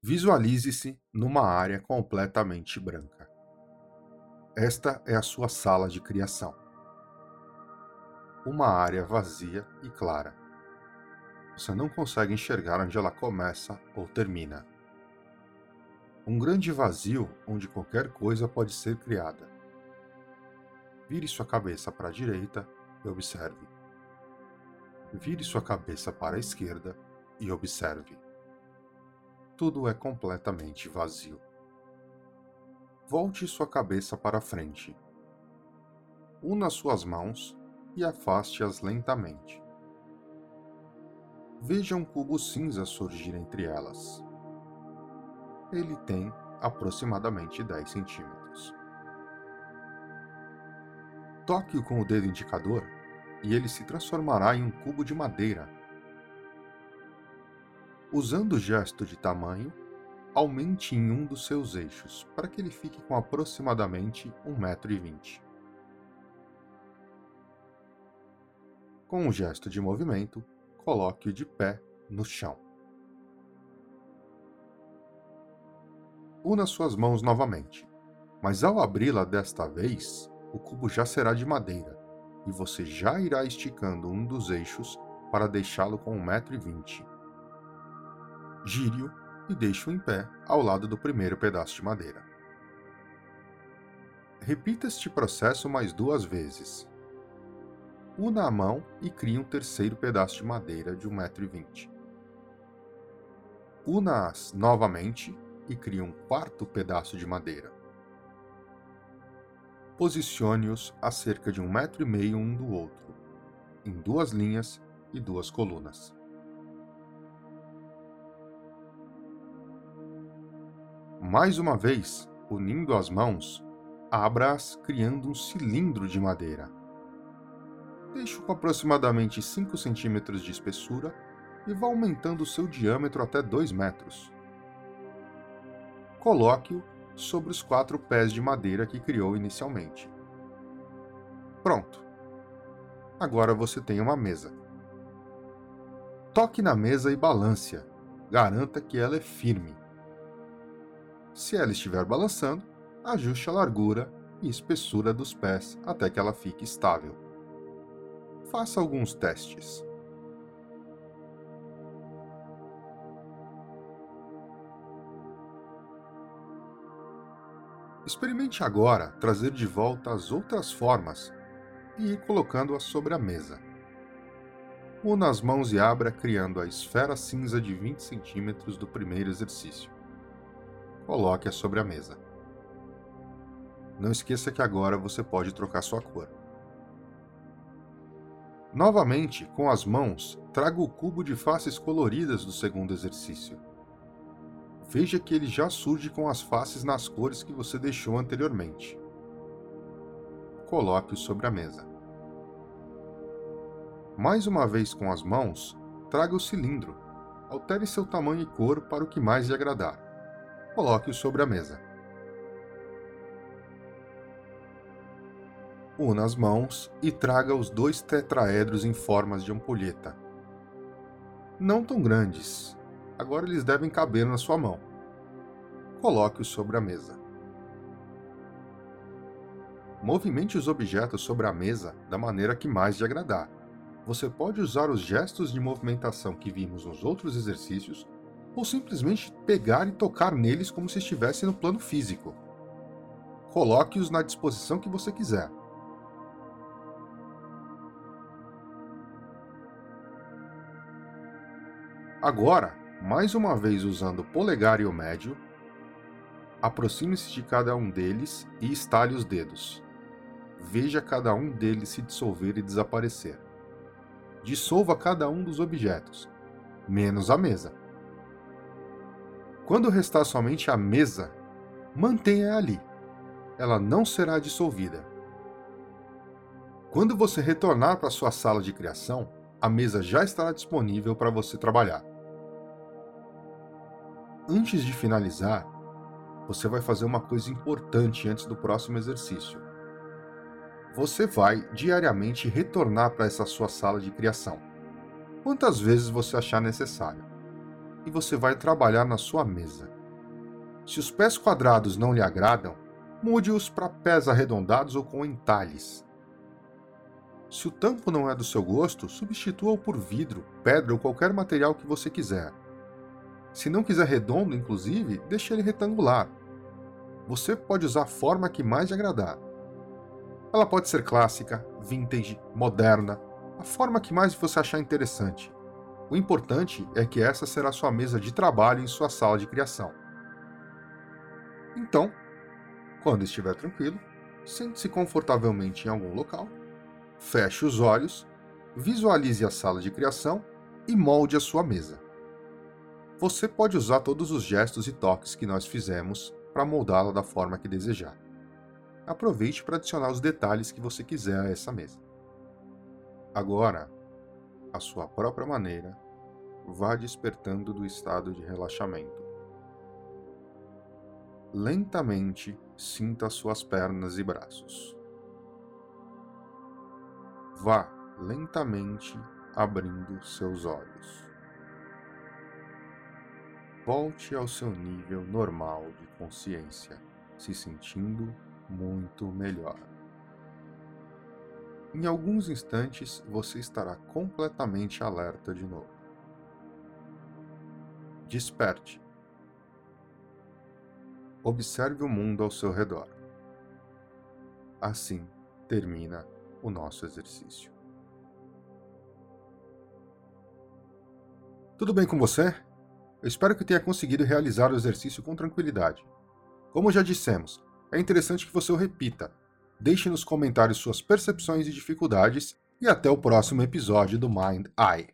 Visualize-se numa área completamente branca. Esta é a sua sala de criação. Uma área vazia e clara. Você não consegue enxergar onde ela começa ou termina. Um grande vazio onde qualquer coisa pode ser criada. Vire sua cabeça para a direita e observe. Vire sua cabeça para a esquerda e observe tudo é completamente vazio. Volte sua cabeça para frente. Una suas mãos e afaste-as lentamente. Veja um cubo cinza surgir entre elas. Ele tem aproximadamente 10 centímetros. Toque-o com o dedo indicador e ele se transformará em um cubo de madeira Usando o gesto de tamanho, aumente em um dos seus eixos para que ele fique com aproximadamente 1,20m. Com um gesto de movimento, coloque-o de pé no chão. Una suas mãos novamente, mas ao abri-la desta vez, o cubo já será de madeira e você já irá esticando um dos eixos para deixá-lo com 1,20m gire-o e deixe-o em pé ao lado do primeiro pedaço de madeira. Repita este processo mais duas vezes. Una a mão e crie um terceiro pedaço de madeira de 1,20m. Una-as novamente e crie um quarto pedaço de madeira. Posicione-os a cerca de um metro e meio um do outro, em duas linhas e duas colunas. Mais uma vez, unindo as mãos, abra-as criando um cilindro de madeira. Deixe-o com aproximadamente 5 centímetros de espessura e vá aumentando seu diâmetro até 2 metros. Coloque-o sobre os quatro pés de madeira que criou inicialmente. Pronto! Agora você tem uma mesa. Toque na mesa e balance-a. Garanta que ela é firme. Se ela estiver balançando, ajuste a largura e espessura dos pés até que ela fique estável. Faça alguns testes. Experimente agora trazer de volta as outras formas e ir colocando-as sobre a mesa. Una as mãos e abra criando a esfera cinza de 20 centímetros do primeiro exercício coloque-a sobre a mesa. Não esqueça que agora você pode trocar sua cor. Novamente, com as mãos, traga o cubo de faces coloridas do segundo exercício. Veja que ele já surge com as faces nas cores que você deixou anteriormente. Coloque-o sobre a mesa. Mais uma vez com as mãos, traga o cilindro. Altere seu tamanho e cor para o que mais lhe agradar coloque-o sobre a mesa. Una as mãos e traga os dois tetraedros em formas de ampulheta. Não tão grandes, agora eles devem caber na sua mão. Coloque-os sobre a mesa. Movimente os objetos sobre a mesa da maneira que mais lhe agradar. Você pode usar os gestos de movimentação que vimos nos outros exercícios ou simplesmente pegar e tocar neles como se estivesse no plano físico. Coloque-os na disposição que você quiser. Agora, mais uma vez usando o polegar e o médio, aproxime-se de cada um deles e estale os dedos. Veja cada um deles se dissolver e desaparecer. Dissolva cada um dos objetos, menos a mesa. Quando restar somente a mesa, mantenha ali. Ela não será dissolvida. Quando você retornar para sua sala de criação, a mesa já estará disponível para você trabalhar. Antes de finalizar, você vai fazer uma coisa importante antes do próximo exercício. Você vai diariamente retornar para essa sua sala de criação, quantas vezes você achar necessário e você vai trabalhar na sua mesa. Se os pés quadrados não lhe agradam, mude-os para pés arredondados ou com entalhes. Se o tampo não é do seu gosto, substitua-o por vidro, pedra ou qualquer material que você quiser. Se não quiser redondo, inclusive, deixe ele retangular. Você pode usar a forma que mais lhe agradar. Ela pode ser clássica, vintage, moderna, a forma que mais você achar interessante. O importante é que essa será sua mesa de trabalho em sua sala de criação. Então, quando estiver tranquilo, sente-se confortavelmente em algum local feche os olhos, visualize a sala de criação e molde a sua mesa. Você pode usar todos os gestos e toques que nós fizemos para moldá-la da forma que desejar. Aproveite para adicionar os detalhes que você quiser a essa mesa. Agora, à sua própria maneira, vá despertando do estado de relaxamento. Lentamente sinta suas pernas e braços vá lentamente abrindo seus olhos. Volte ao seu nível normal de consciência, se sentindo muito melhor. Em alguns instantes você estará completamente alerta de novo. Desperte. Observe o mundo ao seu redor. Assim termina o nosso exercício. Tudo bem com você? Eu espero que tenha conseguido realizar o exercício com tranquilidade. Como já dissemos, é interessante que você o repita. Deixe nos comentários suas percepções e dificuldades e até o próximo episódio do Mind Eye.